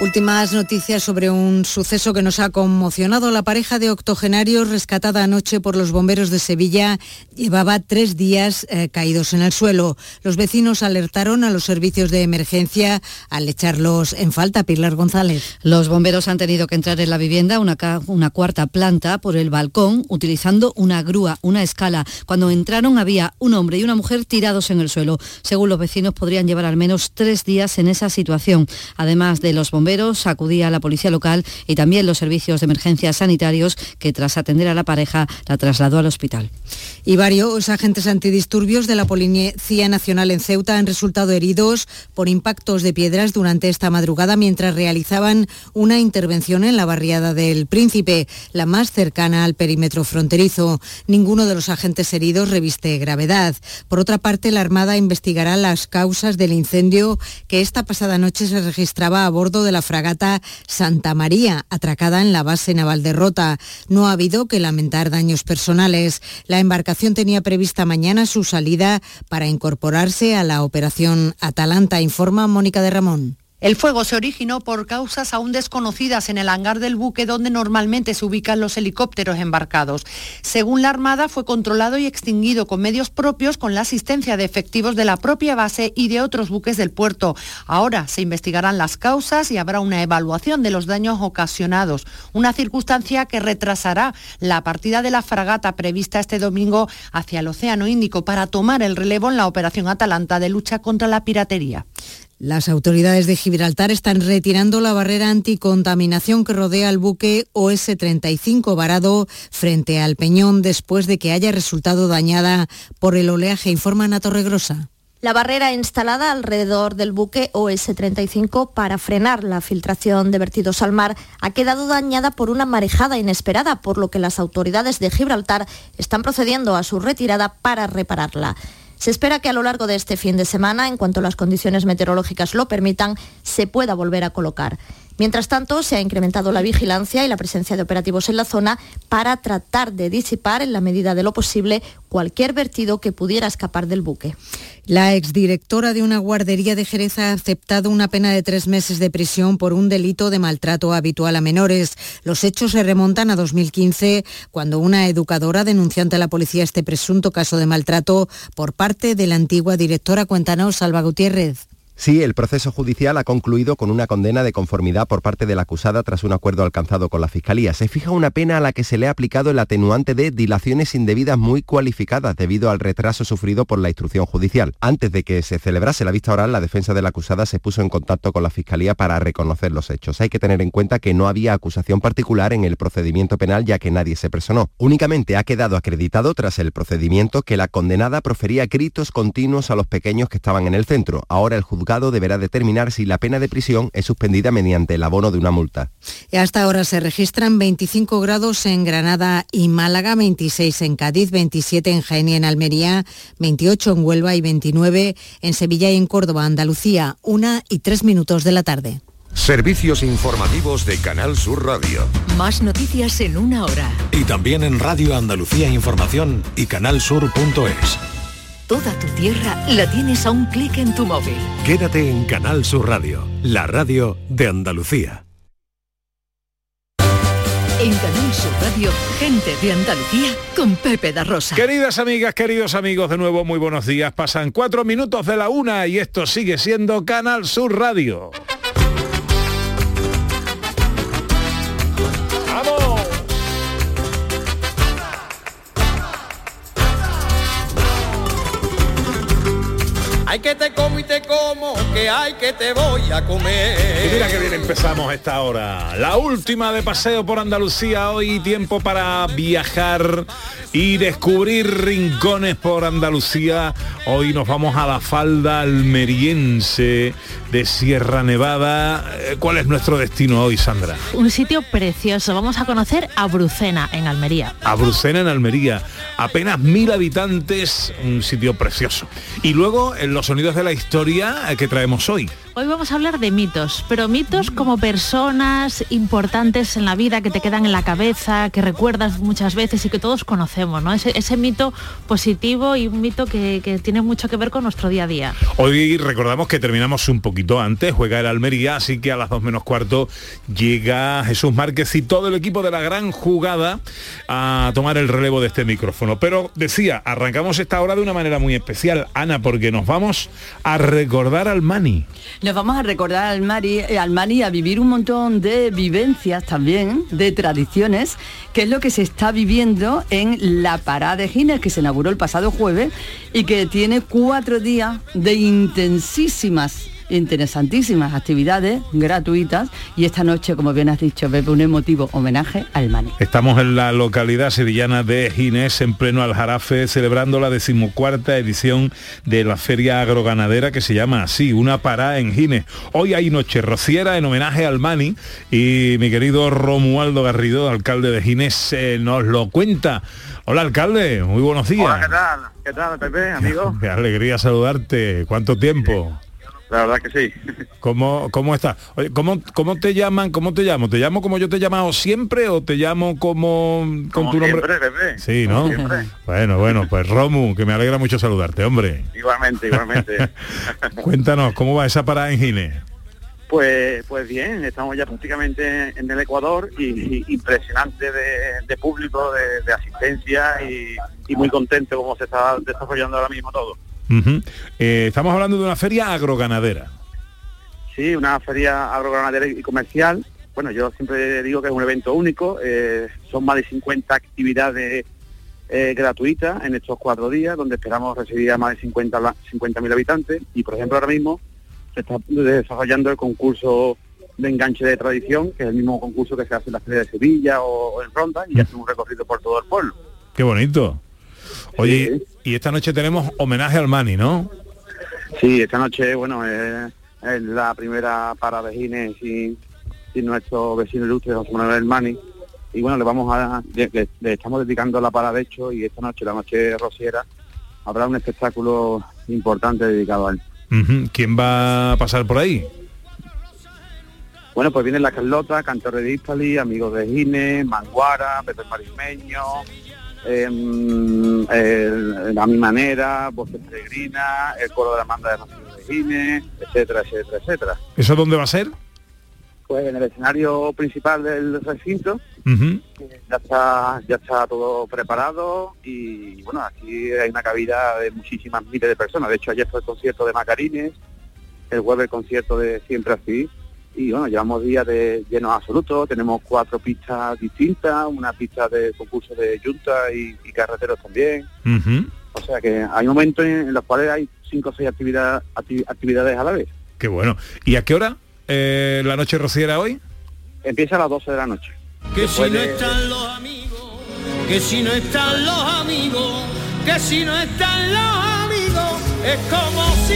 Últimas noticias sobre un suceso que nos ha conmocionado. La pareja de octogenarios rescatada anoche por los bomberos de Sevilla llevaba tres días eh, caídos en el suelo. Los vecinos alertaron a los servicios de emergencia al echarlos en falta. Pilar González. Los bomberos han tenido que entrar en la vivienda, una, una cuarta planta, por el balcón, utilizando una grúa, una escala. Cuando entraron había un hombre y una mujer tirados en el suelo. Según los vecinos, podrían llevar al menos tres días en esa situación. Además de los bomberos, bomberos, acudía la policía local y también los servicios de emergencia sanitarios que tras atender a la pareja la trasladó al hospital. Y varios agentes antidisturbios de la Policía Nacional en Ceuta han resultado heridos por impactos de piedras durante esta madrugada mientras realizaban una intervención en la barriada del Príncipe, la más cercana al perímetro fronterizo. Ninguno de los agentes heridos reviste gravedad. Por otra parte, la Armada investigará las causas del incendio que esta pasada noche se registraba a bordo de la fragata Santa María, atracada en la base naval de Rota. No ha habido que lamentar daños personales. La embarcación tenía prevista mañana su salida para incorporarse a la operación Atalanta, informa Mónica de Ramón. El fuego se originó por causas aún desconocidas en el hangar del buque donde normalmente se ubican los helicópteros embarcados. Según la Armada, fue controlado y extinguido con medios propios con la asistencia de efectivos de la propia base y de otros buques del puerto. Ahora se investigarán las causas y habrá una evaluación de los daños ocasionados, una circunstancia que retrasará la partida de la fragata prevista este domingo hacia el Océano Índico para tomar el relevo en la operación Atalanta de lucha contra la piratería. Las autoridades de Gibraltar están retirando la barrera anticontaminación que rodea al buque OS-35 varado frente al Peñón después de que haya resultado dañada por el oleaje, informa Ana Torregrosa. La barrera instalada alrededor del buque OS-35 para frenar la filtración de vertidos al mar ha quedado dañada por una marejada inesperada, por lo que las autoridades de Gibraltar están procediendo a su retirada para repararla. Se espera que a lo largo de este fin de semana, en cuanto las condiciones meteorológicas lo permitan, se pueda volver a colocar. Mientras tanto, se ha incrementado la vigilancia y la presencia de operativos en la zona para tratar de disipar, en la medida de lo posible, cualquier vertido que pudiera escapar del buque. La exdirectora de una guardería de Jerez ha aceptado una pena de tres meses de prisión por un delito de maltrato habitual a menores. Los hechos se remontan a 2015, cuando una educadora denunció ante la policía este presunto caso de maltrato por parte de la antigua directora. Cuéntanos, Salva Gutiérrez. Sí, el proceso judicial ha concluido con una condena de conformidad por parte de la acusada tras un acuerdo alcanzado con la Fiscalía. Se fija una pena a la que se le ha aplicado el atenuante de dilaciones indebidas muy cualificadas debido al retraso sufrido por la instrucción judicial. Antes de que se celebrase la vista oral, la defensa de la acusada se puso en contacto con la Fiscalía para reconocer los hechos. Hay que tener en cuenta que no había acusación particular en el procedimiento penal ya que nadie se personó. Únicamente ha quedado acreditado tras el procedimiento que la condenada profería gritos continuos a los pequeños que estaban en el centro. Ahora el juzgado deberá determinar si la pena de prisión es suspendida mediante el abono de una multa. Y hasta ahora se registran 25 grados en Granada y Málaga, 26 en Cádiz, 27 en Jaén y en Almería, 28 en Huelva y 29 en Sevilla y en Córdoba, Andalucía, una y tres minutos de la tarde. Servicios informativos de Canal Sur Radio. Más noticias en una hora. Y también en Radio Andalucía Información y canalsur.es. Toda tu tierra la tienes a un clic en tu móvil. Quédate en Canal Sur Radio, la radio de Andalucía. En Canal Sur Radio, gente de Andalucía con Pepe da Rosa. Queridas amigas, queridos amigos, de nuevo muy buenos días. Pasan cuatro minutos de la una y esto sigue siendo Canal Sur Radio. Hay que te como y te como, que hay que te voy a comer. Y mira que bien empezamos esta hora. La última de paseo por Andalucía hoy, tiempo para viajar y descubrir rincones por Andalucía. Hoy nos vamos a la falda almeriense de Sierra Nevada. Eh, ¿Cuál es nuestro destino hoy, Sandra? Un sitio precioso. Vamos a conocer a Brucena, en Almería. A Brucena, en Almería. Apenas mil habitantes, un sitio precioso. Y luego, en los sonidos de la historia que traemos hoy. Hoy vamos a hablar de mitos, pero mitos como personas importantes en la vida que te quedan en la cabeza, que recuerdas muchas veces y que todos conocemos, ¿no? Ese, ese mito positivo y un mito que, que tiene mucho que ver con nuestro día a día. Hoy recordamos que terminamos un poquito antes, juega el Almería, así que a las dos menos cuarto llega Jesús Márquez y todo el equipo de la gran jugada a tomar el relevo de este micrófono. Pero decía, arrancamos esta hora de una manera muy especial, Ana, porque nos vamos a recordar al Mani. Nos vamos a recordar al Mari, eh, al Mani a vivir un montón de vivencias también, de tradiciones, que es lo que se está viviendo en la parada de Gines, que se inauguró el pasado jueves y que tiene cuatro días de intensísimas interesantísimas actividades gratuitas y esta noche, como bien has dicho, Pepe, un emotivo homenaje al Mani. Estamos en la localidad sevillana de Ginés, en pleno Aljarafe, celebrando la decimocuarta edición de la feria agroganadera que se llama así, una parada en Ginés. Hoy hay noche rociera en homenaje al Mani y mi querido Romualdo Garrido, alcalde de Ginés, eh, nos lo cuenta. Hola alcalde, muy buenos días. Hola, ¿qué tal? ¿Qué tal, Pepe, amigo? Qué alegría saludarte. ¿Cuánto tiempo? La verdad que sí. ¿Cómo, cómo estás? ¿cómo, ¿cómo te llaman? ¿Cómo te llamo? ¿Te llamo como yo te he llamado siempre o te llamo como con Como tu nombre? siempre. Sí, ¿no? siempre. Bueno, bueno, pues Romu, que me alegra mucho saludarte, hombre. Igualmente, igualmente. Cuéntanos, ¿cómo va esa parada en Gine? pues, pues bien, estamos ya prácticamente en el Ecuador y, y impresionante de, de público, de, de asistencia y, y muy contento como se está desarrollando ahora mismo todo. Eh, estamos hablando de una feria agroganadera. Sí, una feria agroganadera y comercial. Bueno, yo siempre digo que es un evento único. eh, son más de 50 actividades eh, gratuitas en estos cuatro días, donde esperamos recibir a más de 50 la- 50.000 habitantes. Y, por ejemplo, ahora mismo se está desarrollando el concurso de enganche de tradición, que es el mismo concurso que se hace en la Feria de Sevilla o, o en Ronda, y hace un recorrido por todo el pueblo. Qué bonito. Oye, y esta noche tenemos homenaje al Mani, ¿no? Sí, esta noche, bueno, es, es la primera parada de Gine sin, sin nuestro vecino ilustre José Manuel Mani. Y bueno, le vamos a, le, le- le estamos dedicando la parada de hecho y esta noche, la noche rociera, habrá un espectáculo importante dedicado a él. ¿Quién va a pasar por ahí? Bueno, pues viene la Carlota, Cantor de Dispali, amigos de Gine, Manguara, Pepe Marismeño, em, el- a mi manera, Voces Peregrinas, el coro de la banda de Rocío de Gine, etcétera, etcétera, etcétera. ¿Eso dónde va a ser? Pues en el escenario principal del recinto Ujú. ya está ya está todo preparado y bueno, aquí hay una cabida de muchísimas miles de personas. De hecho, ayer fue el concierto de Macarines, el jueves el concierto de Siempre Así y bueno, llevamos días de llenos absolutos, tenemos cuatro pistas distintas, una pista de concurso de yunta y, y carreteros también. O sea que hay momentos en, en los cuales hay cinco o seis actividad- acti- actividades a la vez. Qué bueno. ¿Y a qué hora eh, la noche rociera hoy? Empieza a las 12 de la noche. Que si no de- están los amigos, que si no están los amigos, que si no están los amigos, es como si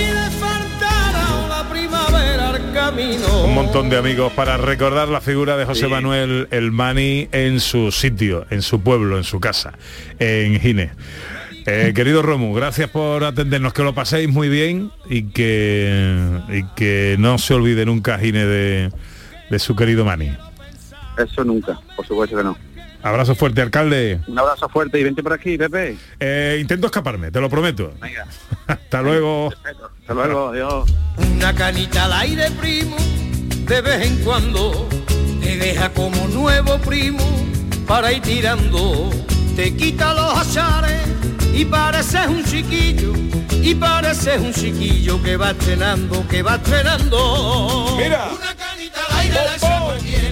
camino. Un montón de amigos para recordar la figura de José Sí. Manuel El Mani en su sitio, en su pueblo, en su casa, en Gine. Eh, querido Romu, gracias por atendernos, que lo paséis muy bien y que, y que no se olvide nunca Gine de, de su querido Mani. Eso nunca, por supuesto que no. Abrazo fuerte, alcalde. Un abrazo fuerte y vente por aquí, Pepe. Eh, intento escaparme, te lo prometo. Venga. Hasta luego. Hasta luego, adiós. Una canita al aire, primo, de vez en cuando te deja como nuevo primo para ir tirando. Te quita los achares y pareces un chiquillo, y pareces un chiquillo que va estrenando, que va estrenando. Mira. Una canita al aire de esa cualquiera.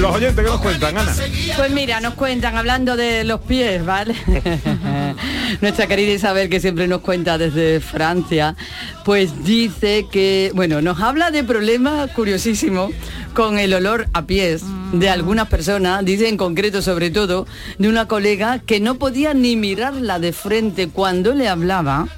Los oyentes que nos cuentan, Ana. Pues mira, nos cuentan, hablando de los pies, ¿vale? Nuestra querida Isabel, que siempre nos cuenta desde Francia, pues dice que, bueno, nos habla de problemas curiosísimos con el olor a pies de algunas personas, dice en concreto sobre todo de una colega que no podía ni mirarla de frente cuando le hablaba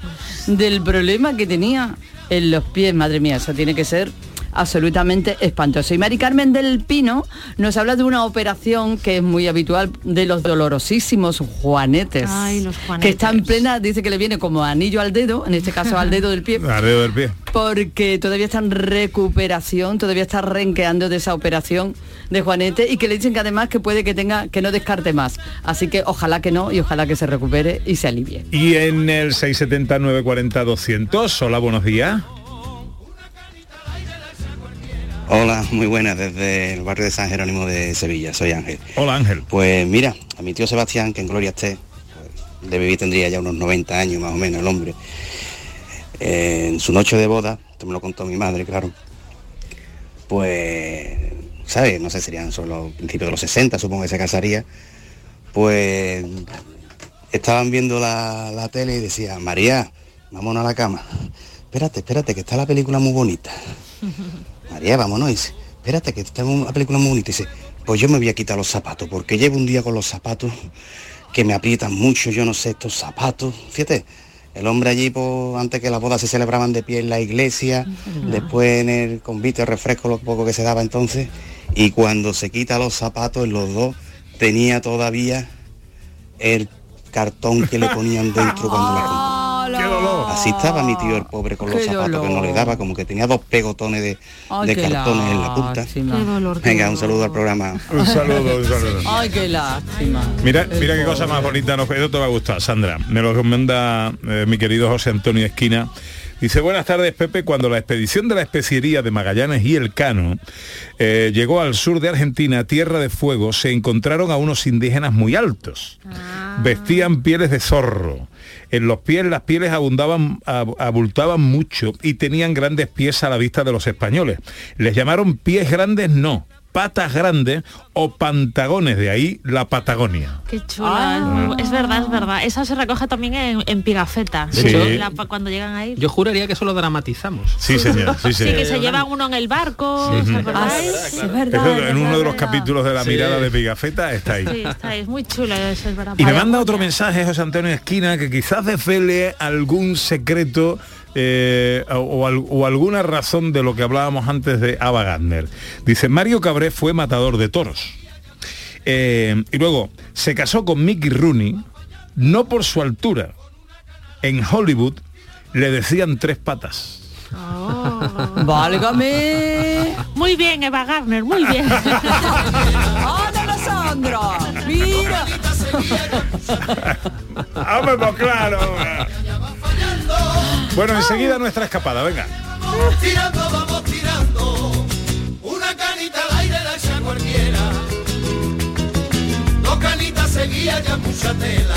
del problema que tenía en los pies, madre mía, eso tiene que ser absolutamente espantoso. Y Mari Carmen del Pino nos habla de una operación que es muy habitual de los dolorosísimos juanetes. Ay, los Que juanetes. está en plena, dice que le viene como anillo al dedo, en este caso al dedo del pie. Al dedo del pie. Porque todavía está en recuperación, todavía está renqueando de esa operación de Juanete y que le dicen que además que puede que tenga, que no descarte más. Así que ojalá que no y ojalá que se recupere y se alivie. Y en el 670-940-200, hola, buenos días. Hola, muy buenas, desde el barrio de San Jerónimo de Sevilla, soy Ángel. Hola Ángel. Pues mira, a mi tío Sebastián, que en gloria esté, pues, de vivir tendría ya unos 90 años más o menos el hombre. Eh, en su noche de boda, esto me lo contó mi madre, claro, pues, ¿sabes? No sé, serían solo principios de los 60, supongo que se casaría. Pues estaban viendo la, la tele y decía, María, vámonos a la cama. Espérate, espérate, que está la película muy bonita. María, vámonos. Dice, espérate, que está una película muy bonita. Y dice, pues yo me voy a quitar los zapatos, porque llevo un día con los zapatos que me aprietan mucho, yo no sé, estos zapatos. Fíjate, el hombre allí, pues, antes que las bodas se celebraban de pie en la iglesia, después en el convite, el refresco, lo poco que se daba entonces, y cuando se quita los zapatos, en los dos, tenía todavía el cartón que le ponían dentro cuando la compró. Así estaba mi tío el pobre con los Qué zapatos que no le daba, como que tenía dos pegotones de, Ay, de cartones en la punta. Qué dolor, qué Venga, un saludo al programa. Un saludo, un saludo. Ay, qué lástima. Mira, El mira qué cosa más bonita nos te va a gustar, Sandra. Me lo recomienda eh, mi querido José Antonio Esquina. Dice, buenas tardes, Pepe. Cuando la expedición de la especiería de Magallanes y Elcano eh, llegó al sur de Argentina, Tierra de Fuego, se encontraron a unos indígenas muy altos. Vestían pieles de zorro. En los pies las pieles abundaban, ab- abultaban mucho y tenían grandes pies a la vista de los españoles. Les llamaron pies grandes, no, patas grandes o pantagones, de ahí la Patagonia. Qué chula. es bu- Es verdad, es verdad. Eso se recoge también en, en Pigafetta. De hecho- La- pa- cuando llegan ahí. Yo juraría que eso lo dramatizamos. Sí, señor, sí, Sí, que se llevan uno en el barco. Sí. Ah, Sí, Eso en uno de los capítulos de la Sí. mirada de Pigafetta está ahí. Sí, está ahí. Es muy chulo eso, es verdad. Y me manda otro mensaje José Antonio Esquina que quizás desvele algún secreto eh, o, o al- o alguna razón de lo que hablábamos antes de Ava Gardner. Dice, Mario Cabré fue matador de toros. Eh, y luego se casó con Mickey Rooney, no por su altura. En Hollywood le decían tres patas. ¡Válgame! Muy bien, Eva Gardner, muy bien. ¡Hola, Sandra! ¡Mira! ¡Hombre, pues claro! Bueno, enseguida nuestra escapada, venga. Vamos tirando, vamos tirando. Una canita al aire la echa cualquiera. Dos canitas seguía ya mucha tela.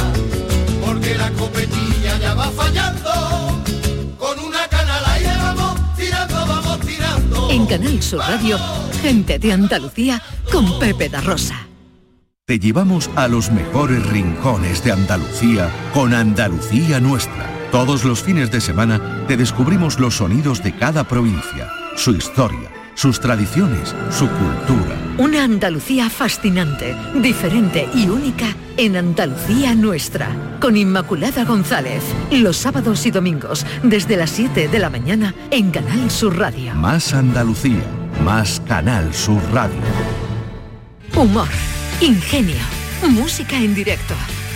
Porque la copetilla ya va fallando. Con una cana al aire vamos tirando, vamos tirando. En Canal Sur Radio, gente de Andalucía con Pepe da Rosa. Te llevamos a los mejores rincones de Andalucía con Andalucía Nuestra. Todos los fines de semana te descubrimos los sonidos de cada provincia, su historia, sus tradiciones, su cultura. Una Andalucía fascinante, diferente y única en Andalucía Nuestra. Con Inmaculada González, los sábados y domingos, desde las 7 de la mañana en Canal Sur Radio. Más Andalucía, más Canal Sur Radio. Humor, ingenio, música en directo,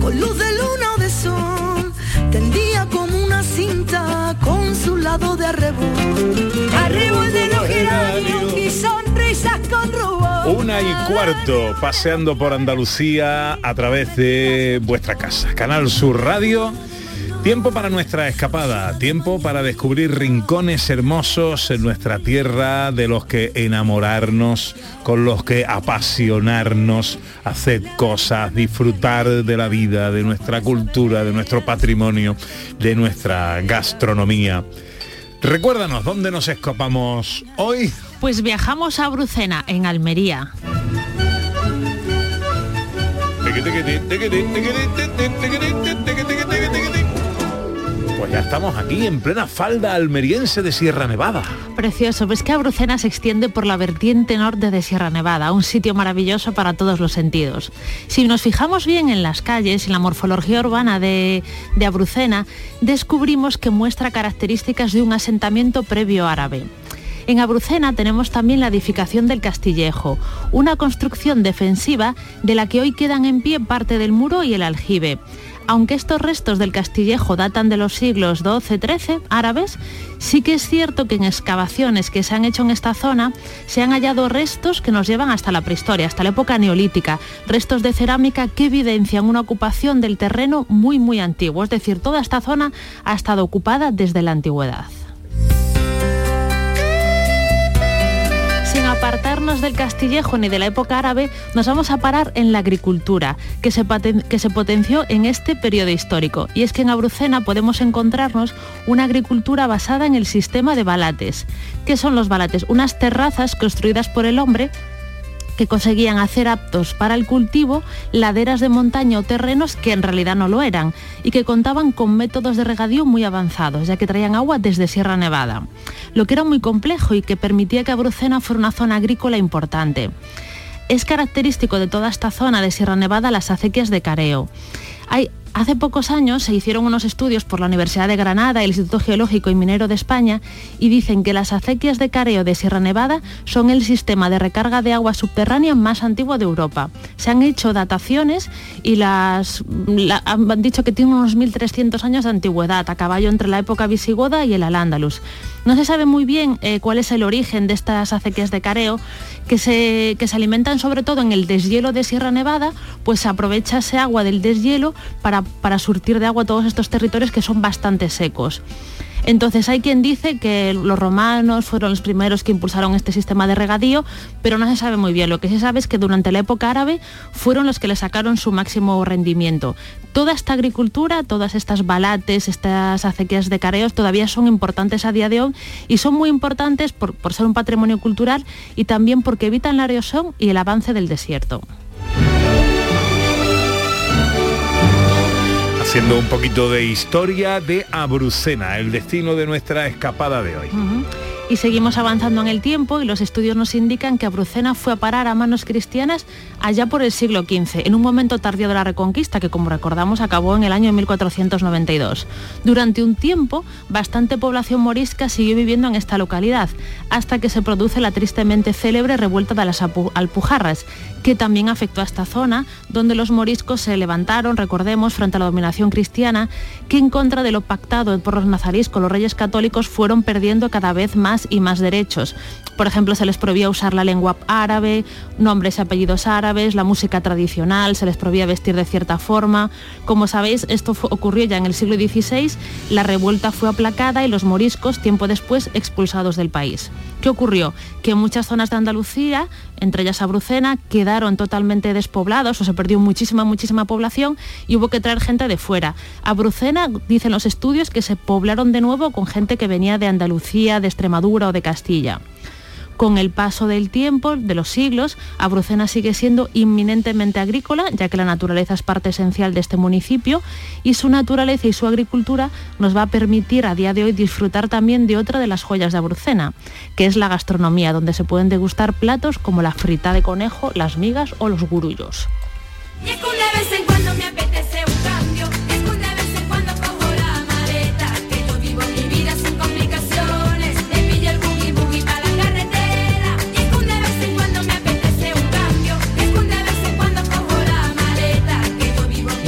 Con luz de luna o de sol, tendía como una cinta con su lado de arrebol. Arrebol de los geranios y sonrisas con rubor. Una y cuarto, paseando por Andalucía a través de vuestra casa. Canal Sur Radio. Tiempo para nuestra escapada, tiempo para descubrir rincones hermosos en nuestra tierra, de los que enamorarnos, con los que apasionarnos, hacer cosas, disfrutar de la vida, de nuestra cultura, de nuestro patrimonio, de nuestra gastronomía. Recuérdanos, ¿dónde nos escapamos hoy? Pues viajamos a Brucena, en Almería. Pues ya estamos aquí en plena falda almeriense de Sierra Nevada. Precioso, ves que Abrucena se extiende por la vertiente norte de Sierra Nevada, un sitio maravilloso para todos los sentidos. Si nos fijamos bien en las calles y la morfología urbana de, de Abrucena, descubrimos que muestra características de un asentamiento previo árabe. En Abrucena tenemos también la edificación del Castillejo, una construcción defensiva de la que hoy quedan en pie parte del muro y el aljibe. Aunque estos restos del Castillejo datan de los siglos XII-XIII árabes, sí que es cierto que en excavaciones que se han hecho en esta zona se han hallado restos que nos llevan hasta la prehistoria, hasta la época neolítica, restos de cerámica que evidencian una ocupación del terreno muy muy antiguo, es decir, toda esta zona ha estado ocupada desde la antigüedad. Apartarnos del castillejo ni de la época árabe, nos vamos a parar en la agricultura, que se, que se potenció en este periodo histórico. Y es que en Abrucena podemos encontrarnos una agricultura basada en el sistema de balates. ¿Qué son los balates? Unas terrazas construidas por el hombre que conseguían hacer aptos para el cultivo laderas de montaña o terrenos que en realidad no lo eran y que contaban con métodos de regadío muy avanzados, ya que traían agua desde Sierra Nevada, lo que era muy complejo y que permitía que Abrucena fuera una zona agrícola importante. Es característico de toda esta zona de Sierra Nevada las acequias de careo. Hay, hace pocos años se hicieron unos estudios por la Universidad de Granada y el Instituto Geológico y Minero de España y dicen que las acequias de careo de Sierra Nevada son el sistema de recarga de agua subterránea más antiguo de Europa. Se han hecho dataciones y las la- han dicho que tienen unos 1.300 años de antigüedad, a caballo entre la época visigoda y el al-Ándalus. No se sabe muy bien eh, cuál es el origen de estas acequias de careo, que se, que se alimentan sobre todo en el deshielo de Sierra Nevada, pues se aprovecha ese agua del deshielo para, para surtir de agua todos estos territorios que son bastante secos. Entonces hay quien dice que los romanos fueron los primeros que impulsaron este sistema de regadío, pero no se sabe muy bien. Lo que se sabe es que durante la época árabe fueron los que le sacaron su máximo rendimiento. Toda esta agricultura, todas estas balates, estas acequias de careos todavía son importantes a día de hoy y son muy importantes por, por ser un patrimonio cultural y también porque evitan la erosión y el avance del desierto. Haciendo un poquito de historia de Abrucena, el destino de nuestra escapada de hoy. Y seguimos avanzando en el tiempo y los estudios nos indican que Abrucena fue a parar a manos cristianas allá por el siglo XV, en un momento tardío de la Reconquista, que como recordamos acabó en el año 1492. Durante un tiempo, bastante población morisca siguió viviendo en esta localidad, hasta que se produce la tristemente célebre revuelta de las Alpujarras, que también afectó a esta zona, donde los moriscos se levantaron, recordemos, frente a la dominación cristiana, que en contra de lo pactado por los nazarís con los reyes católicos fueron perdiendo cada vez más y más derechos. Por ejemplo, se les prohibía usar la lengua árabe, nombres y apellidos árabes, la música tradicional, se les prohibía vestir de cierta forma. Como sabéis, esto ocurrió ya en el siglo XVI, la revuelta fue aplacada y los moriscos, tiempo después, expulsados del país. ¿Qué ocurrió? Que muchas zonas de Andalucía, entre ellas Abrucena, quedaron totalmente despoblados o se perdió muchísima, muchísima población y hubo que traer gente de fuera. Abrucena, dicen los estudios, que se poblaron de nuevo con gente que venía de Andalucía, de Extremadura o de Castilla. Con el paso del tiempo, de los siglos, Abrucena sigue siendo inminentemente agrícola, ya que la naturaleza es parte esencial de este municipio y su naturaleza y su agricultura nos va a permitir a día de hoy disfrutar también de otra de las joyas de Abrucena, que es la gastronomía, donde se pueden degustar platos como la frita de conejo, las migas o los gurullos.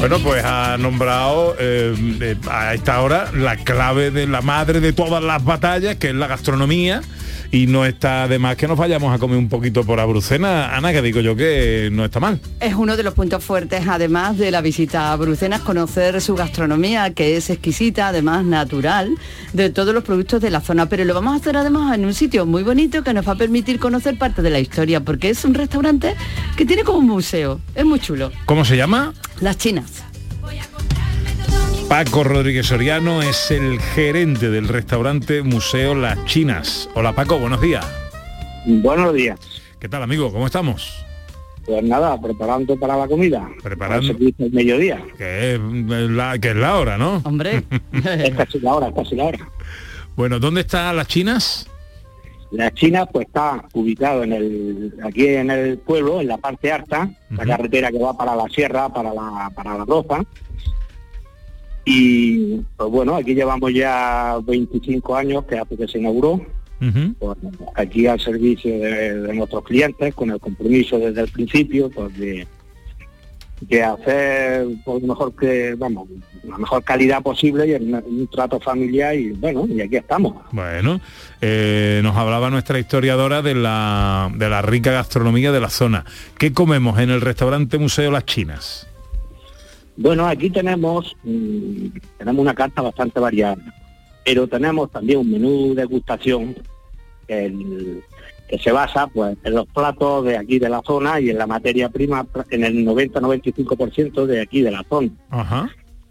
Bueno, pues ha nombrado eh, eh, a esta hora la clave de la madre de todas las batallas, que es la gastronomía. Y no está de más que nos vayamos a comer un poquito por Abrucena. Ana, que digo yo que no está mal. Es uno de los puntos fuertes, además de la visita a Brucenas, conocer su gastronomía, que es exquisita, además natural, de todos los productos de la zona. Pero lo vamos a hacer además en un sitio muy bonito que nos va a permitir conocer parte de la historia, porque es un restaurante que tiene como un museo. Es muy chulo. ¿Cómo se llama? Las chinas. Paco Rodríguez Soriano es el gerente del restaurante Museo Las Chinas. Hola Paco, buenos días. Buenos días. ¿Qué tal amigo? ¿Cómo estamos? Pues nada, preparando para la comida. Preparando. el mediodía. Que es la, que es la hora, ¿no? Hombre. es casi la hora, es casi la hora. Bueno, ¿dónde están las chinas? La China pues está ubicado en el aquí en el pueblo, en la parte alta, la carretera que va para la sierra, para la para la Roza. Y pues bueno, aquí llevamos ya 25 años que hace que se inauguró. Pues, aquí al servicio de, nuestros clientes, con el compromiso desde el principio, pues de, de hacer por lo mejor que, vamos, la mejor calidad posible y en un trato familiar y bueno, y aquí estamos. Bueno, eh, nos hablaba nuestra historiadora de la, de la rica gastronomía de la zona. ¿Qué comemos en el restaurante Museo Las Chinas? Bueno, aquí tenemos, mm, tenemos una carta bastante variada, pero tenemos también un menú de degustación que, que se basa pues, en los platos de aquí de la zona y en la materia prima en el 90-95% de aquí de la zona.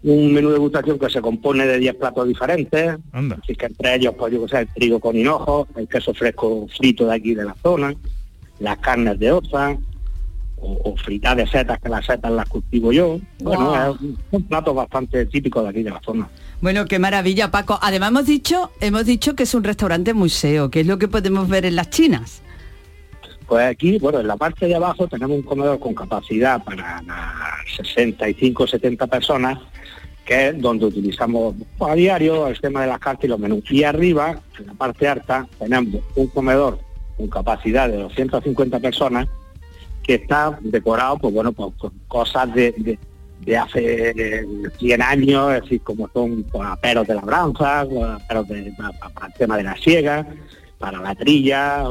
Un menú de degustación que se compone de 10 platos diferentes, así que entre ellos, pues yo que sé, el trigo con hinojo, el queso fresco frito de aquí de la zona, las carnes de osa, o, fritas de setas, que las setas las cultivo yo. Bueno, es un, plato bastante típico de aquí de la zona. Bueno, qué maravilla, Paco. Además hemos dicho, hemos dicho que es un restaurante museo, que es lo que podemos ver en las chinas. Pues aquí, bueno, en la parte de abajo tenemos un comedor con capacidad para 65 70 personas, que es donde utilizamos a diario el tema de las cartas y los menús. Y arriba, en la parte alta, tenemos un comedor con capacidad de 250 personas, que está decorado, pues bueno, pues, con cosas de, de, hace 100 años, es decir, como son pues, aperos de labranza, aperos de, para, el tema de la siega, para la trilla,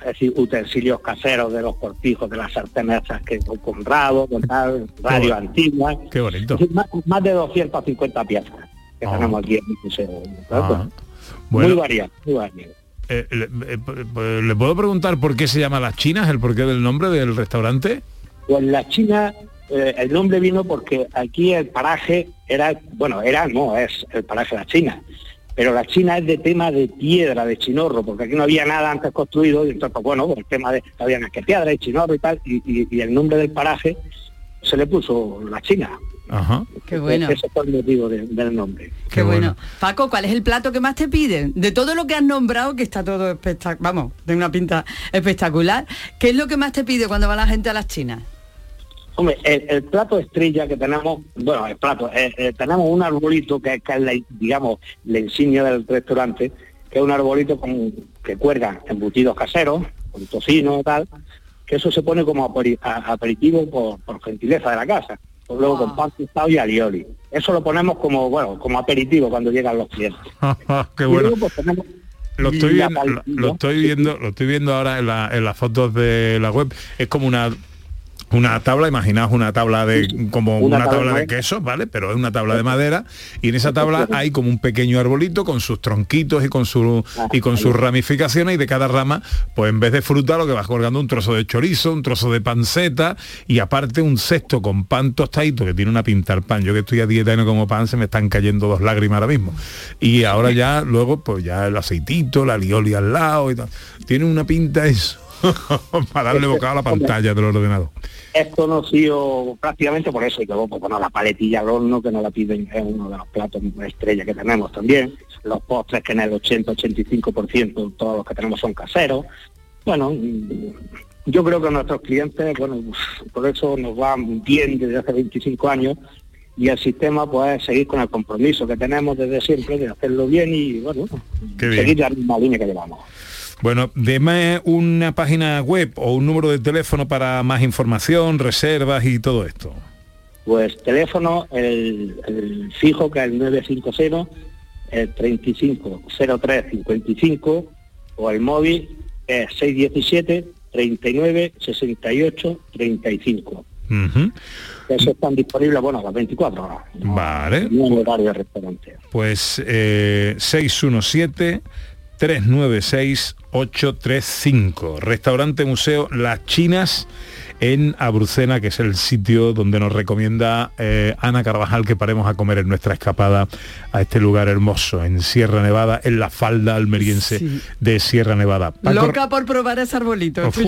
es decir, utensilios caseros de los cortijos, de las sartenes que son con rabo, con tal, radio antigua. Qué bonito. más, de 250 piezas que ah. tenemos aquí en el museo. Ah. Muy variado, muy variado. Eh, eh, eh, le, puedo preguntar por qué se llama Las Chinas, el porqué del nombre del restaurante? Pues Las Chinas, el nombre vino porque aquí el paraje era, bueno, era, no, es el paraje Las Chinas, pero la China es de tema de piedra, de chinorro, porque aquí no había nada antes construido, y entonces, pues, bueno, pues, el tema de, había que piedra y chinorro y tal, y, el nombre del paraje se le puso La China. Ajá. Qué bueno. Ese fue el motivo del nombre. Qué, bueno. Paco, ¿cuál es el plato que más te piden? De todo lo que has nombrado, que está todo espectacular, vamos, de una pinta espectacular, ¿qué es lo que más te pide cuando va la gente a las chinas? Hombre, el, plato estrella que tenemos, bueno, el plato, eh, eh, tenemos un arbolito que, es, la, digamos, la insignia del restaurante, que es un arbolito con, que cuelga embutidos caseros, con tocino y tal, que eso se pone como aperitivo por, por gentileza de la casa luego con pan tostado y alioli. Eso lo ponemos como, bueno, como aperitivo cuando llegan los clientes. Qué bueno. Pues, lo estoy, viendo, lo, estoy viendo, lo estoy viendo ahora en, la, en las fotos de la web. Es como una una tabla, imaginaos una tabla de como una, tabla, de queso, ¿vale? Pero es una tabla de madera y en esa tabla hay como un pequeño arbolito con sus tronquitos y con su y con sus ramificaciones y de cada rama, pues en vez de fruta lo que vas colgando un trozo de chorizo, un trozo de panceta y aparte un cesto con pan tostadito que tiene una pinta al pan. Yo que estoy a dieta y no como pan se me están cayendo dos lágrimas ahora mismo. Y ahora ya luego pues ya el aceitito, la lioli al lado y tal. Tiene una pinta eso para darle bocado a la pantalla del ordenador. Es conocido prácticamente por eso, y luego pues, bueno, la paletilla al horno, que no la piden, es uno de los platos estrella que tenemos también. Los postres que en el 80-85% todos los que tenemos son caseros. Bueno, yo creo que nuestros clientes, bueno, por eso nos van bien desde hace 25 años y el sistema puede seguir con el compromiso que tenemos desde siempre de hacerlo bien y bueno, seguir la misma línea que llevamos. Bueno, deme una página web o un número de teléfono para más información, reservas y todo esto. Pues teléfono, el, fijo que es el 950, el 350355 o el móvil es 617 39 68 35. Eso están disponibles, bueno, a las 24 horas. Vale. un horario de restaurante. Pues eh, 617 396 835. Restaurante Museo Las Chinas en Abrucena, que es el sitio donde nos recomienda eh, Ana Carvajal que paremos a comer en nuestra escapada a este lugar hermoso, en Sierra Nevada, en la falda almeriense Sí. de Sierra Nevada. Paco- Loca por probar ese arbolito. Uf,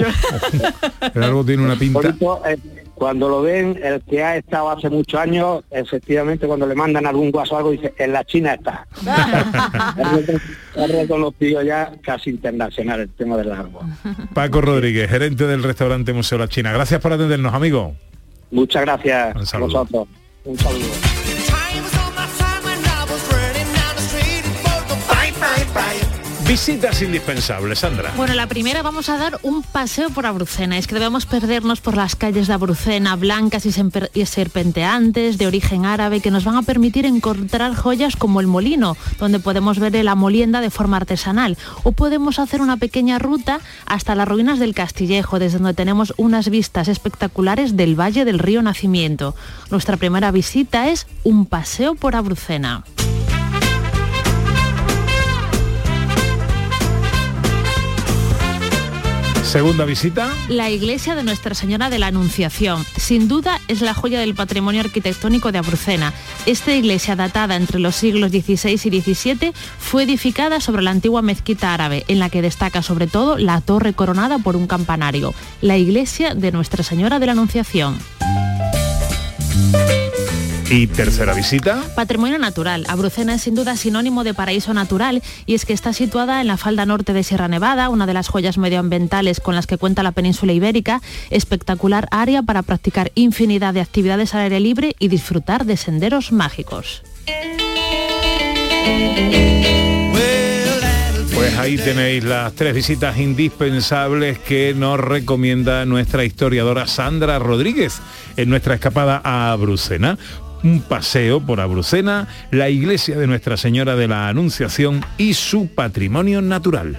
el árbol tiene una pinta. Bonito, eh, cuando lo ven, el que ha estado hace muchos años, efectivamente cuando le mandan algún guaso algo, dice, en la China está. Es reconocido ya casi internacional el tema del árbol. Paco Rodríguez, gerente del restaurante Museo La China. Gracias por atendernos, amigo. Muchas gracias Un a saludo. vosotros. Un saludo. Visitas indispensables, Sandra. Bueno, la primera vamos a dar un paseo por Abrucena. Es que debemos perdernos por las calles de Abrucena, blancas y, serpenteantes, de origen árabe, que nos van a permitir encontrar joyas como el molino, donde podemos ver la molienda de forma artesanal. O podemos hacer una pequeña ruta hasta las ruinas del Castillejo, desde donde tenemos unas vistas espectaculares del Valle del Río Nacimiento. Nuestra primera visita es un paseo por Abrucena. Segunda visita. La iglesia de Nuestra Señora de la Anunciación, sin duda es la joya del patrimonio arquitectónico de Abrucena. Esta iglesia datada entre los siglos XVI y XVII fue edificada sobre la antigua mezquita árabe, en la que destaca sobre todo la torre coronada por un campanario, la iglesia de Nuestra Señora de la Anunciación. Y tercera visita. Patrimonio natural. Abrucena es sin duda sinónimo de paraíso natural y es que está situada en la falda norte de Sierra Nevada, una de las joyas medioambientales con las que cuenta la península ibérica, espectacular área para practicar infinidad de actividades al aire libre y disfrutar de senderos mágicos. Pues ahí tenéis las tres visitas indispensables que nos recomienda nuestra historiadora Sandra Rodríguez en nuestra escapada a Abrucena. Un paseo por Abrucena, la iglesia de Nuestra Señora de la Anunciación y su patrimonio natural.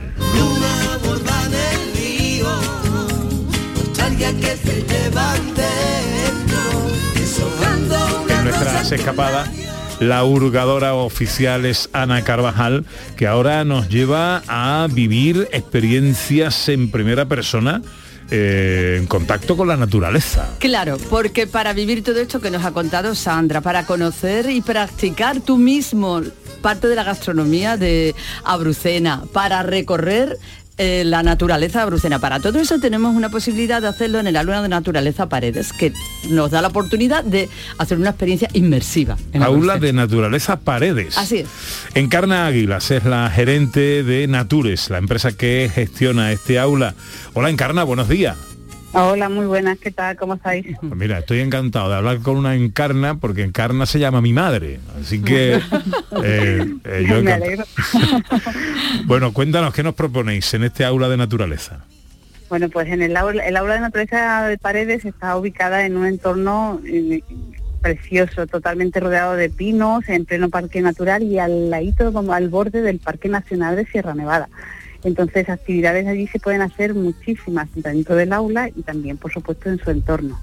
En nuestras escapadas la hurgadora oficial es Ana Carvajal, que ahora nos lleva a vivir experiencias en primera persona eh, en contacto con la naturaleza. Claro, porque para vivir todo esto que nos ha contado Sandra, para conocer y practicar tú mismo parte de la gastronomía de Abrucena, para recorrer eh, la naturaleza de Abrucena. Para todo eso tenemos una posibilidad de hacerlo en el aula de naturaleza Paredes, que nos da la oportunidad de hacer una experiencia inmersiva. en Aula de Naturaleza Paredes. Así es. Encarna Águilas es la gerente de Natures, la empresa que gestiona este aula. Hola Encarna, buenos días. Hola, muy buenas, ¿qué tal? ¿Cómo estáis? Pues mira, estoy encantado de hablar con una encarna porque encarna se llama mi madre. Así que eh, eh, yo Me encantado. alegro. Bueno, cuéntanos qué nos proponéis en este aula de naturaleza. Bueno, pues en el aula, el aula de naturaleza de Paredes está ubicada en un entorno eh, precioso, totalmente rodeado de pinos, en pleno parque natural y al ladito, como al borde del Parque Nacional de Sierra Nevada. Entonces, actividades allí se pueden hacer muchísimas dentro del aula y también, por supuesto, en su entorno.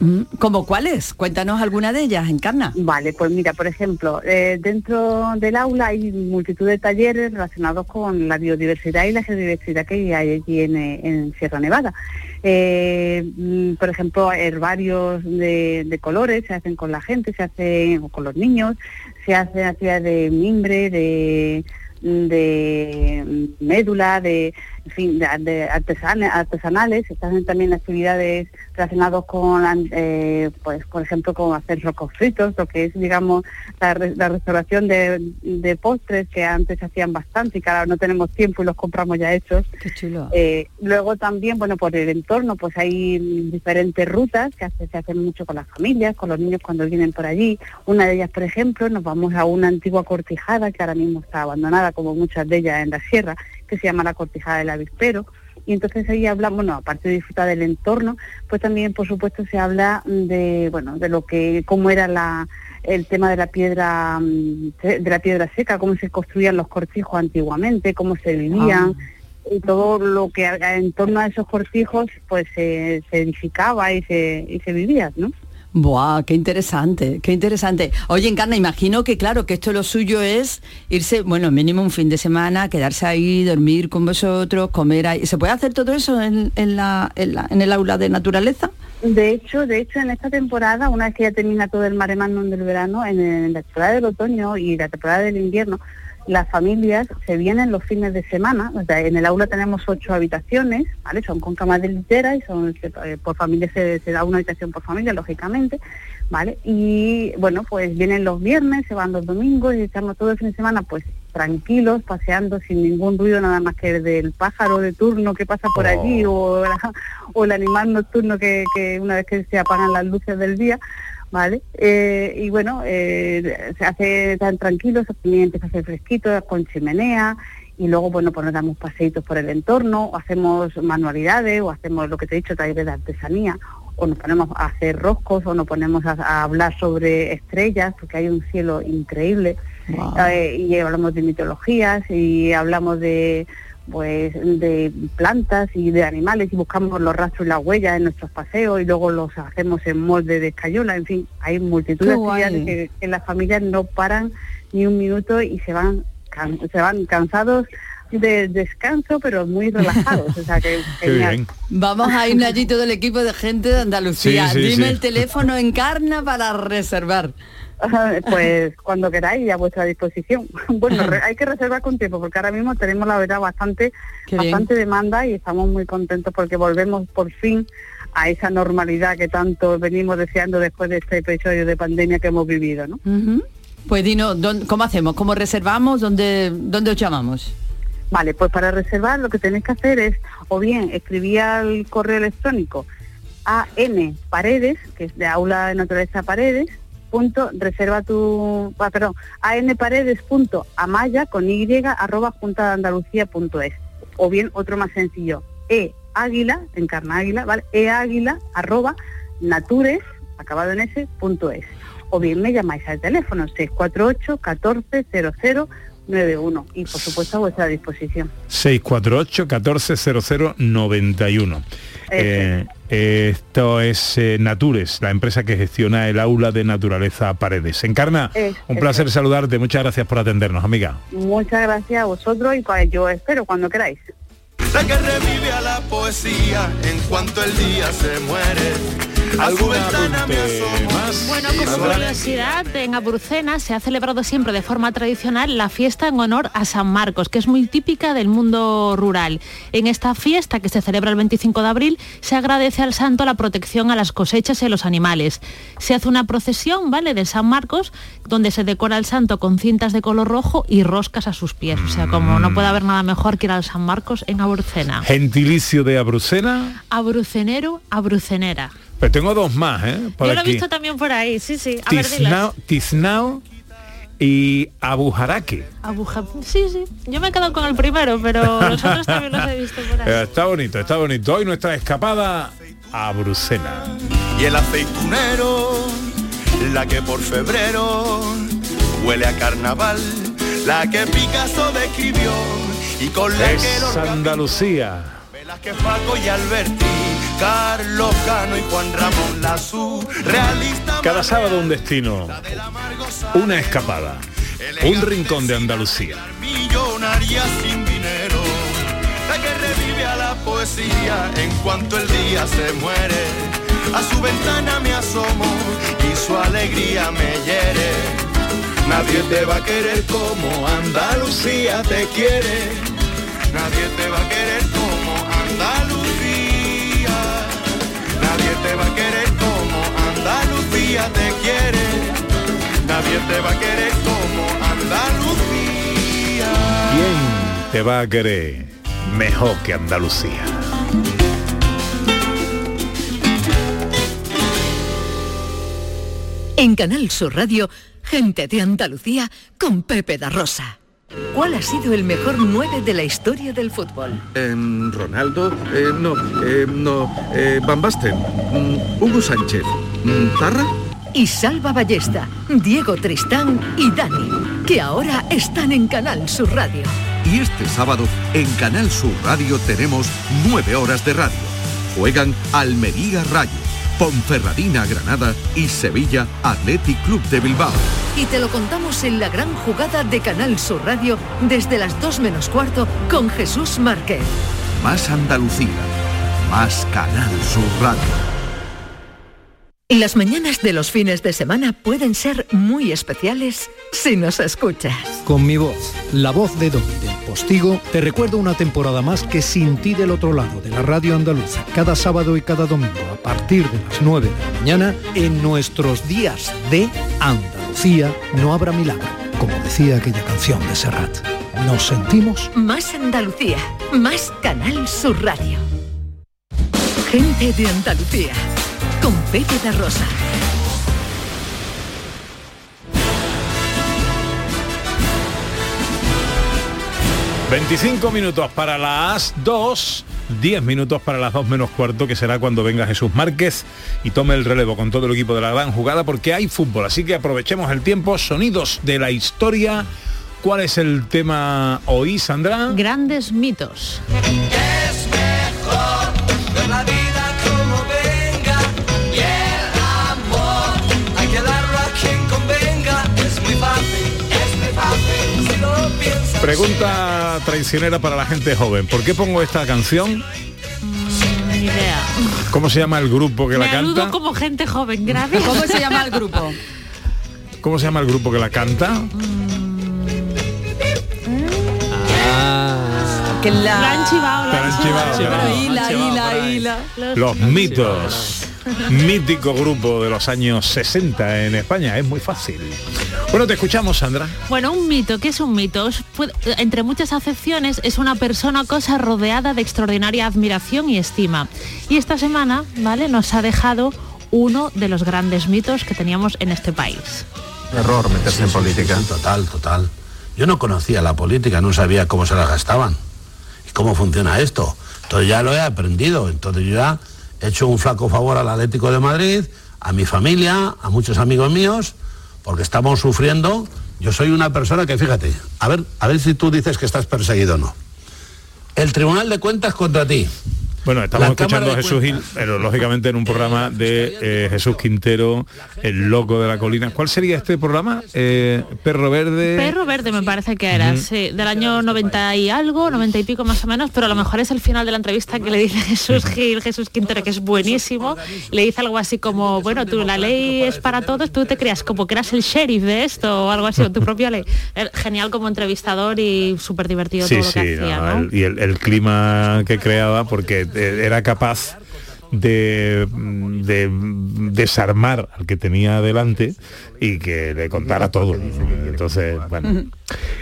Mm, ¿Cómo cuáles? Cuéntanos alguna de ellas, Encarna. Vale, pues mira, por ejemplo, eh, dentro del aula hay multitud de talleres relacionados con la biodiversidad y la geodiversidad que hay allí en, eh, en Sierra Nevada. Eh, mm, por ejemplo, herbarios de, de colores se hacen con la gente, se hacen con los niños, se hacen actividades de mimbre, de de médula, de, en fin, de, de artesana- artesanales, hacen también actividades relacionadas con, eh, pues, por ejemplo, con hacer rocos fritos, lo que es, digamos, la, re- la restauración de, de postres que antes se hacían bastante y que ahora no tenemos tiempo y los compramos ya hechos. Qué chulo. Eh, luego también, bueno, por el entorno, pues hay diferentes rutas que hace- se hacen mucho con las familias, con los niños cuando vienen por allí. Una de ellas, por ejemplo, nos vamos a una antigua cortijada que ahora mismo está abandonada, como muchas de ellas en la sierra, que se llama la cortijada del avispero. Y entonces ahí hablamos, bueno, aparte de disfrutar del entorno, pues también, por supuesto, se habla de, bueno, de lo que, cómo era la, el tema de la piedra, mm, de la piedra seca, cómo se construían los cortijos antiguamente, cómo se vivían y todo lo que en torno a esos cortijos pues se, se edificaba y se, y se vivía, ¿no? Buah, qué interesante, qué interesante. Oye, Encarna, imagino que claro, que esto lo suyo es irse, bueno, mínimo un fin de semana, quedarse ahí, dormir con vosotros, comer ahí. ¿Se puede hacer todo eso en, en la, en, el aula de naturaleza? De hecho, de hecho, en esta temporada, una vez que ya termina todo el mare magnum del verano, en la temporada del otoño y la temporada del invierno, las familias se vienen los fines de semana. O sea, en el aula tenemos ocho habitaciones, ¿vale? Son con camas de litera y son eh, por familia se, se da una habitación por familia, lógicamente, ¿vale? Y bueno, pues vienen los viernes, se van los domingos y estamos todo el fin de semana, pues tranquilos, paseando sin ningún ruido nada más que el del pájaro de turno que pasa por allí o, la- o el animal nocturno que, que una vez que se apagan las luces del día, ¿vale? Eh, y bueno, eh, se hace tan tranquilo, también empieza a hacer fresquito, con chimenea, y luego, bueno, pues nos damos paseitos por el entorno, o hacemos manualidades, o hacemos lo que te he dicho, talleres de artesanía, o nos ponemos a hacer roscos, o nos ponemos a, a hablar sobre estrellas, porque hay un cielo increíble, Eh, y hablamos de mitologías, y hablamos de pues de plantas y de animales y buscamos los rastros y las huellas en nuestros paseos y luego los hacemos en molde de escayola, en fin, hay multitud de actividades que, que las familias no paran ni un minuto y se van can- se van cansados de descanso pero muy relajados, o sea que genial. Vamos a ir allí todo el equipo de gente de Andalucía. Sí, sí, Dime sí. el teléfono Encarna para reservar. Pues cuando queráis a vuestra disposición. Bueno, hay que reservar con tiempo porque ahora mismo tenemos la verdad bastante, Qué bien. bastante demanda y estamos muy contentos porque volvemos por fin a esa normalidad que tanto venimos deseando después de este episodio de pandemia que hemos vivido, ¿no? Ujú. Pues dinos, ¿dónde- ¿cómo hacemos? ¿Cómo reservamos? ¿Dónde, dónde os llamamos? Vale, pues para reservar lo que tenéis que hacer es o bien escribir al correo electrónico a n paredes, que es de aula de naturaleza paredes, reserva tu, ah, perdón, a n paredes punto amaya con y arroba junta de Andalucía punto es. O bien otro más sencillo, e águila, encarna águila, ¿vale? e águila arroba natures, acabado en s, punto es. O bien me llamáis al teléfono 648 14 00 91 y por supuesto a vuestra disposición. 648 1400 91. Eh, esto es eh, Natures, la empresa que gestiona el aula de naturaleza Paredes. Encarna, Es- un es- placer saludarte. Muchas gracias por atendernos, amiga. Muchas gracias a vosotros y pues, yo espero cuando queráis. La que revive a la poesía en cuanto el día se muere. A su ¿Algún ventana me apunte asomo. más? Bueno, como curiosidad, en Aburucena se ha celebrado siempre de forma tradicional la fiesta en honor a San Marcos, que es muy típica del mundo rural. En esta fiesta, que se celebra el 25 de abril, se agradece al santo la protección a las cosechas y a los animales. Se hace una procesión, ¿vale?, de San Marcos, donde se decora al santo con cintas de color rojo y roscas a sus pies. O sea, como no puede haber nada mejor que ir al San Marcos en Aburucena. Gentilicio de Abrucena. Abrucenero, abrucenera. Pero tengo dos más, ¿eh? Por Yo lo he visto también por ahí, sí, sí. A ver, dilas. Tiznao, Tiznao y Abujaraque. Abuja- Sí, sí. Yo me he quedado con el primero, pero los otros también los he visto por ahí. Está bonito, está bonito. Hoy nuestra escapada a Brucena. Y el aceitunero, la que por febrero huele a carnaval, la que Picasso describió y con la que Es los Andalucía. Velázquez, Paco y Alberti, Carlos Cano y Juan Ramón Lazú, realista Cada sábado un destino, una escapada, un rincón de Andalucía. millonaria sin dinero, la que revive a la poesía en cuanto el día se muere. A su ventana me asomo y su alegría me hiere. Nadie te va a querer como Andalucía te quiere. Nadie te va a querer como Andalucía. Andalucía te quiere. Nadie te va a querer como Andalucía. ¿Quién te va a querer mejor que Andalucía? En Canal Sur Radio, gente de Andalucía con Pepe da Rosa. ¿Cuál ha sido el mejor 9 de la historia del fútbol? Em, Ronaldo, eh, no, eh, no, eh, Van Basten, mm, Hugo Sánchez, mm, Zarra. Y Salva Ballesta, Diego Tristán y Dani, que ahora están en Canal Sur Radio. Y este sábado en Canal Sur Radio tenemos nueve horas de radio. Juegan Almería Rayo, Ponferradina Granada y Sevilla Athletic Club de Bilbao. Y te lo contamos en la gran jugada de Canal Sur Radio desde las 2 menos cuarto con Jesús Márquez. Más Andalucía, más Canal Sur Radio. Las mañanas de los fines de semana pueden ser muy especiales si nos escuchas. Con mi voz, la voz de Don del Postigo, te recuerdo una temporada más que sin ti del otro lado de la radio andaluza, cada sábado y cada domingo a partir de las 9 de la mañana, en nuestros días de Andalucía no habrá milagro, como decía aquella canción de Serrat. Nos sentimos Más Andalucía, más Canal Sur Radio. Gente de Andalucía, con Pepe da Rosa. ...25 minutos para las 2... 10 minutos para las 2 menos cuarto, que será cuando venga Jesús Márquez y tome el relevo con todo el equipo de la gran jugada, porque hay fútbol. Así que aprovechemos el tiempo. Sonidos de la historia. ¿Cuál es el tema hoy, Sandra? Grandes mitos. Pregunta traicionera para la gente joven. ¿Por qué pongo esta canción? Ni idea. ¿Cómo se llama el grupo que Me la aludo canta? como gente joven, gracias. ¿Cómo se llama el grupo? ¿Cómo se llama el grupo que la canta? Que la... La han chivado, la han Te han chivado, chivado. ya. Hila, hila, hila. Los mitos. Mítico grupo de los años 60 en España. Es muy fácil. Bueno, te escuchamos, Sandra. Bueno, un mito, ¿qué es un mito? Es- puede- entre muchas acepciones, es una persona o cosa rodeada de extraordinaria admiración y estima. Y esta semana, ¿vale? Nos ha dejado uno de los grandes mitos que teníamos en este país. Error meterse en política. Total, total. Yo no conocía la política, no sabía cómo se la gastaban y cómo funciona esto. Entonces ya lo he aprendido. Entonces yo ya he hecho un flaco favor al Atlético de Madrid, a mi familia, a muchos amigos míos, porque estamos sufriendo. Yo soy una persona que, fíjate, a ver, a ver si tú dices que estás perseguido o no. El Tribunal de Cuentas contra ti. Bueno, estamos La escuchando a Jesús Gil, pero lógicamente en un programa de eh, Jesús Quintero, el loco de la colina. ¿Cuál sería este programa? Eh, Perro Verde. Perro Verde me parece que era, sí, del año 90 y algo, 90 y pico más o menos, pero a lo mejor es el final de la entrevista que le dice Jesús Gil, Jesús Quintero, que es buenísimo, le dice algo así como, bueno, tú la ley es para todos, tú te creas como que eras el sheriff de esto o algo así, o tu propia ley. Eh, Genial como entrevistador y súper divertido Sí, todo lo sí, que hacía, no, ¿no? el- y el, el clima que creaba, porque era capaz de, de desarmar al que tenía delante y que le contara todo. Entonces, bueno,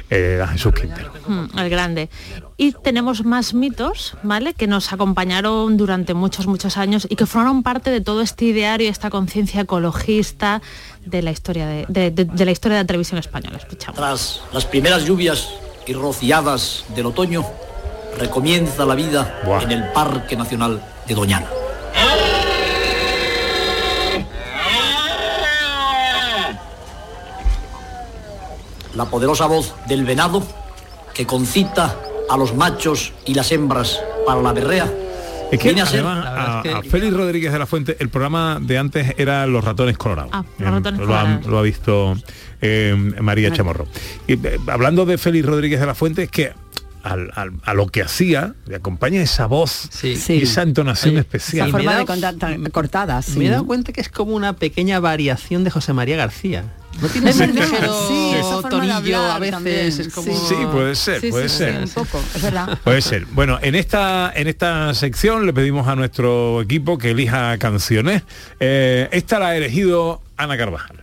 eh, Jesús Quintero. Mm, el grande. Y tenemos más mitos, ¿vale? Que nos acompañaron durante muchos, muchos años y que formaron parte de todo este ideario, esta conciencia ecologista de la historia de, de- de- de la historia de la televisión española. Escuchamos. Tras las primeras lluvias y rociadas del otoño, recomienza la vida en el Parque Nacional de Doñana. La poderosa voz del venado que concita a los machos y las hembras para la berrea. Es que a a, a Félix Rodríguez de la Fuente, el programa de antes era Los ratones colorados. Ah, Los Eh, ratones lo, ha, colorados. lo ha visto eh, María Chamorro. Y, eh, hablando de Félix Rodríguez de la Fuente, es que al- al- a lo que hacía le acompaña esa voz y esa entonación especial. Esa forma me de da- contar tan cortada, sí. Me he dado cuenta que es como una pequeña variación de José María García. No tiene Es verdad, sí, esa forma de tonillo hablar a veces, también, es como... Sí, puede ser, Sí, puede sí, ser. sí, un poco, es verdad. Puede ser. Bueno, en esta, en esta sección le pedimos a nuestro equipo que elija canciones. Eh, esta la ha elegido Ana Carvajal.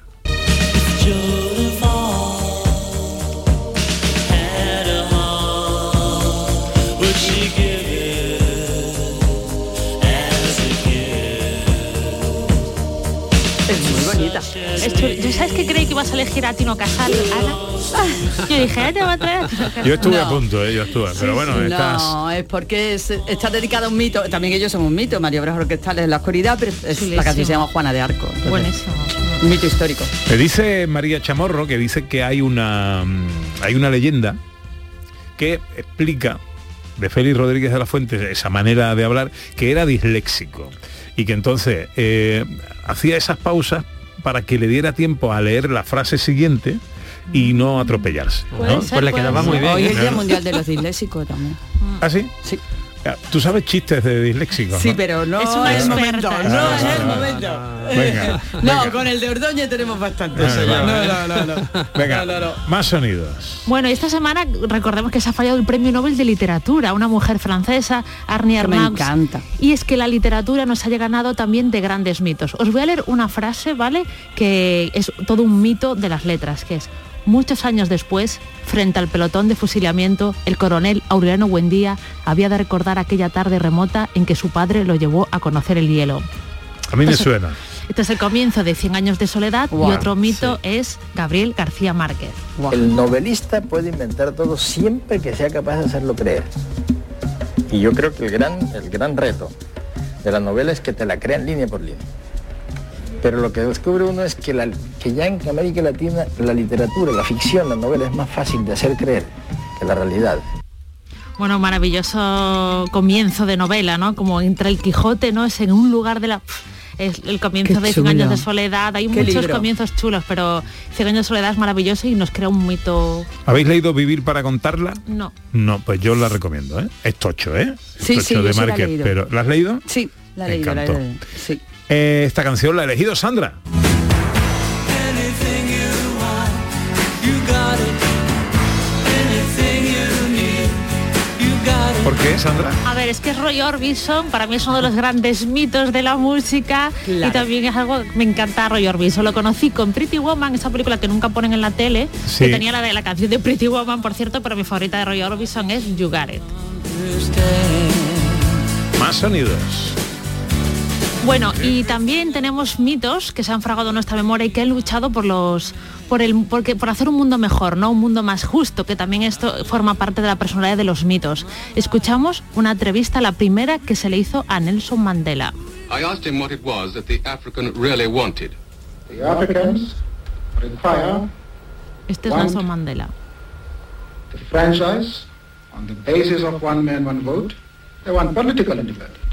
¿Yo sabes que creí que ibas a elegir a Tino Casal, Ana? Yo dije, "Ah, te va a traer a Tino Casal". Yo estuve No. a punto, eh, yo estuve. Pero bueno, estás... No, es porque es- está dedicado a un mito. También ellos son un mito, María Obras Orquestales en la oscuridad, pero es, la canción se llama Juana de Arco. Entonces, Buenísimo. Un mito histórico. Me dice María Chamorro que dice que hay una mm, hay una leyenda que explica de Félix Rodríguez de la Fuente esa manera de hablar que era disléxico y que entonces eh, hacía esas pausas para que le diera tiempo a leer la frase siguiente y no atropellarse. Puede ¿no? ser, Pues le quedaba ser. muy bien, Hoy es el Día Mundial de los Disléxicos también. ¿Ah, sí? Sí. Ya, Tú sabes chistes de disléxicos, Sí, ¿no? pero no Es una es el experta. momento. No Ah, es el vale, momento. Venga, No, venga. con el de Ordóñez tenemos bastante. Vale, No, vale. no, no, no. Venga, No, no, no. más sonidos. Bueno, y esta semana recordemos que se ha fallado el premio Nobel de Literatura, una mujer francesa, Arnie Que me Arnaud. encanta. Y es que la literatura nos haya ganado también de grandes mitos. Os voy a leer una frase, ¿vale? Que es todo un mito de las letras, que es Muchos años después, frente al pelotón de fusilamiento, el coronel Aureliano Buendía había de recordar aquella tarde remota en que su padre lo llevó a conocer el hielo. A mí me Entonces- suena. Este es el comienzo de 100 años de soledad y otro mito es Gabriel García Márquez. El novelista puede inventar todo siempre que sea capaz de hacerlo creer. Y yo creo que el gran, el gran reto de la novela es que te la crean línea por línea. Pero lo que descubre uno es que, la- que ya en América Latina la literatura, la ficción, la novela es más fácil de hacer creer que la realidad. Bueno, maravilloso comienzo de novela, ¿no? Como entre el Quijote, ¿no? Es en un lugar de la... Es el comienzo Qué de 100 chulo. años de soledad, hay Qué muchos libro. comienzos chulos, pero 100 años de soledad es maravilloso y nos crea un mito... ¿Habéis leído Vivir para contarla? No. No, pues yo la recomiendo, ¿eh? Es tocho, ¿eh? Es Sí, tocho sí, de Márquez, pero ¿la has leído? Sí, la he leído, la he leído. Sí. Eh, esta canción la ha elegido Sandra. ¿Por qué, Sandra? A ver, es que Roy Orbison para mí es uno de los grandes mitos de la música y también es algo me encanta Roy Orbison. Lo conocí con Pretty Woman, esa película que nunca ponen en la tele, Sí. que tenía la de la canción de Pretty Woman, por cierto, pero mi favorita de Roy Orbison es You Got It. Más sonidos. Bueno, y también tenemos mitos que se han fragado en nuestra memoria y que han luchado por los por el porque por hacer un mundo mejor, no un mundo más justo, que también esto forma parte de la personalidad de los mitos. Escuchamos una entrevista, la primera que se le hizo a Nelson Mandela. I asked him what it was that the African really wanted. The Africans require Este es Nelson Mandela. the franchise on the basis of one man, one vote. They want political independence.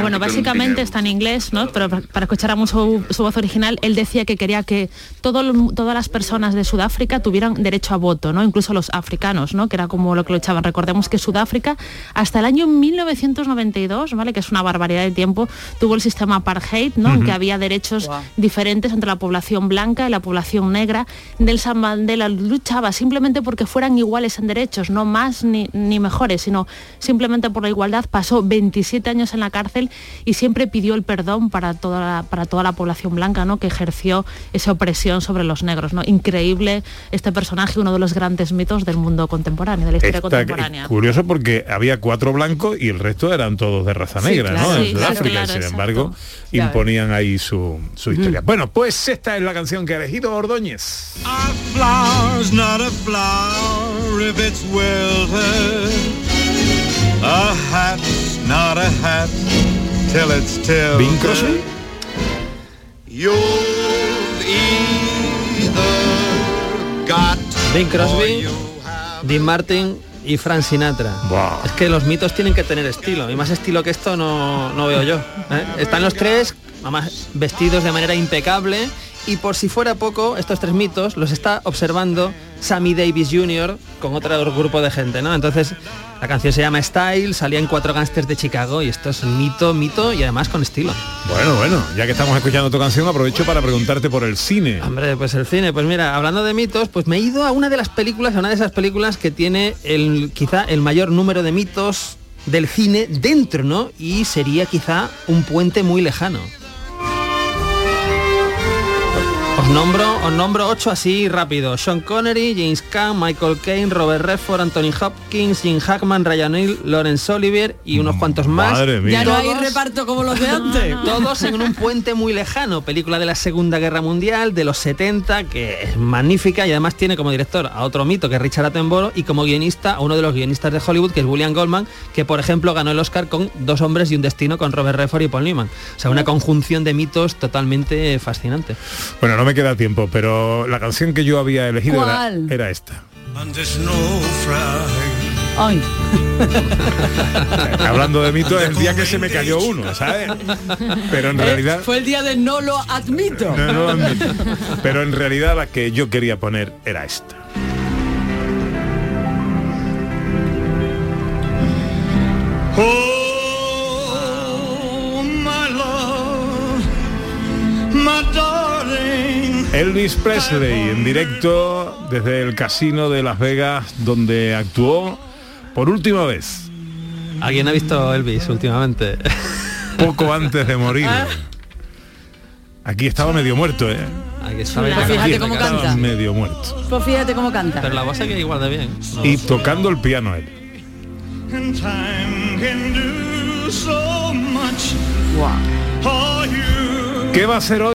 Bueno, básicamente está en inglés, ¿no? Pero pa- para escuchar su, su voz original, él decía que quería que todo todas las personas de Sudáfrica tuvieran derecho a voto, ¿no? Incluso los africanos, ¿no? Que era como lo que luchaban. Recordemos que Sudáfrica, hasta el año 1992, ¿vale? Que es una barbaridad de tiempo, tuvo el sistema apartheid, ¿no? En que había derechos diferentes entre la población blanca y la población negra. Nelson Mandela luchaba simplemente porque fueran iguales en derechos, no más ni, ni mejores, sino simplemente por la igualdad. Pasó 27 años en la cárcel y siempre pidió el perdón para toda la, para toda la población blanca, ¿no? Que ejerció esa opresión sobre los negros, ¿no? Increíble este personaje, uno de los grandes mitos del mundo contemporáneo, de la historia Está contemporánea. curioso porque había cuatro blancos y el resto eran todos de raza Sí, negra, claro. ¿no? En Sí, Sudáfrica, claro, y sin exacto. embargo, Ya imponían ahí su, su historia. Bueno, pues esta es la canción que ha elegido Ordóñez. Flower's not a not a hat till it's tilted. Bing Crosby. You've either got Bing Crosby, Dean Martin y Frank Sinatra. Es que los mitos tienen que tener estilo, y más estilo que esto no, no veo yo. ¿eh? Están los tres, además, vestidos de manera impecable, y por si fuera poco, estos tres mitos los está observando Sammy Davis Jr. con otro grupo de gente, ¿no? Entonces, la canción se llama Style, salía en Cuatro Gangsters de Chicago, y esto es mito, mito, y además con estilo. Bueno, bueno, ya que estamos escuchando tu canción, aprovecho para preguntarte por el cine. Hombre, pues el cine, pues mira, hablando de mitos, pues me he ido a una de las películas, a una de esas películas que tiene el quizá el mayor número de mitos del cine dentro, ¿no? Y sería quizá un puente muy lejano. Os nombro, os nombro ocho así rápido. Sean Connery, James Caan, Michael Caine, Robert Redford, Anthony Hopkins, Jim Hackman, Ryan O'Neill, Lawrence Olivier y unos cuantos más. Madre mía. Ya no hay reparto como los de antes. todos en un puente muy lejano, película de la Segunda Guerra Mundial, de los 70, que es magnífica y además tiene como director a otro mito que es Richard Attenborough y como guionista a uno de los guionistas de Hollywood que es William Goldman, que por ejemplo ganó el Oscar con Dos hombres y un destino con Robert Redford y Paul Newman. O sea, una conjunción de mitos totalmente fascinante. Bueno, no me queda tiempo, pero la canción que yo había elegido era, era esta. Ay. Hablando de mitos, el día que se me cayó uno, ¿sabes? Pero en Eh, realidad... Fue el día de no lo admito. No, no lo admito. Pero en realidad la que yo quería poner era esta. Oh, my love, my darling. Elvis Presley en directo desde el casino de Las Vegas donde actuó por última vez. ¿Alguien ha visto Elvis últimamente? Poco antes de morir. Aquí estaba medio muerto, ¿eh? Aquí estaba Pues fíjate cómo estaba canta. medio muerto. Pues fíjate cómo canta. Pero la voz queda igual de bien. No. Y tocando el piano él. ¿Qué va a ser hoy?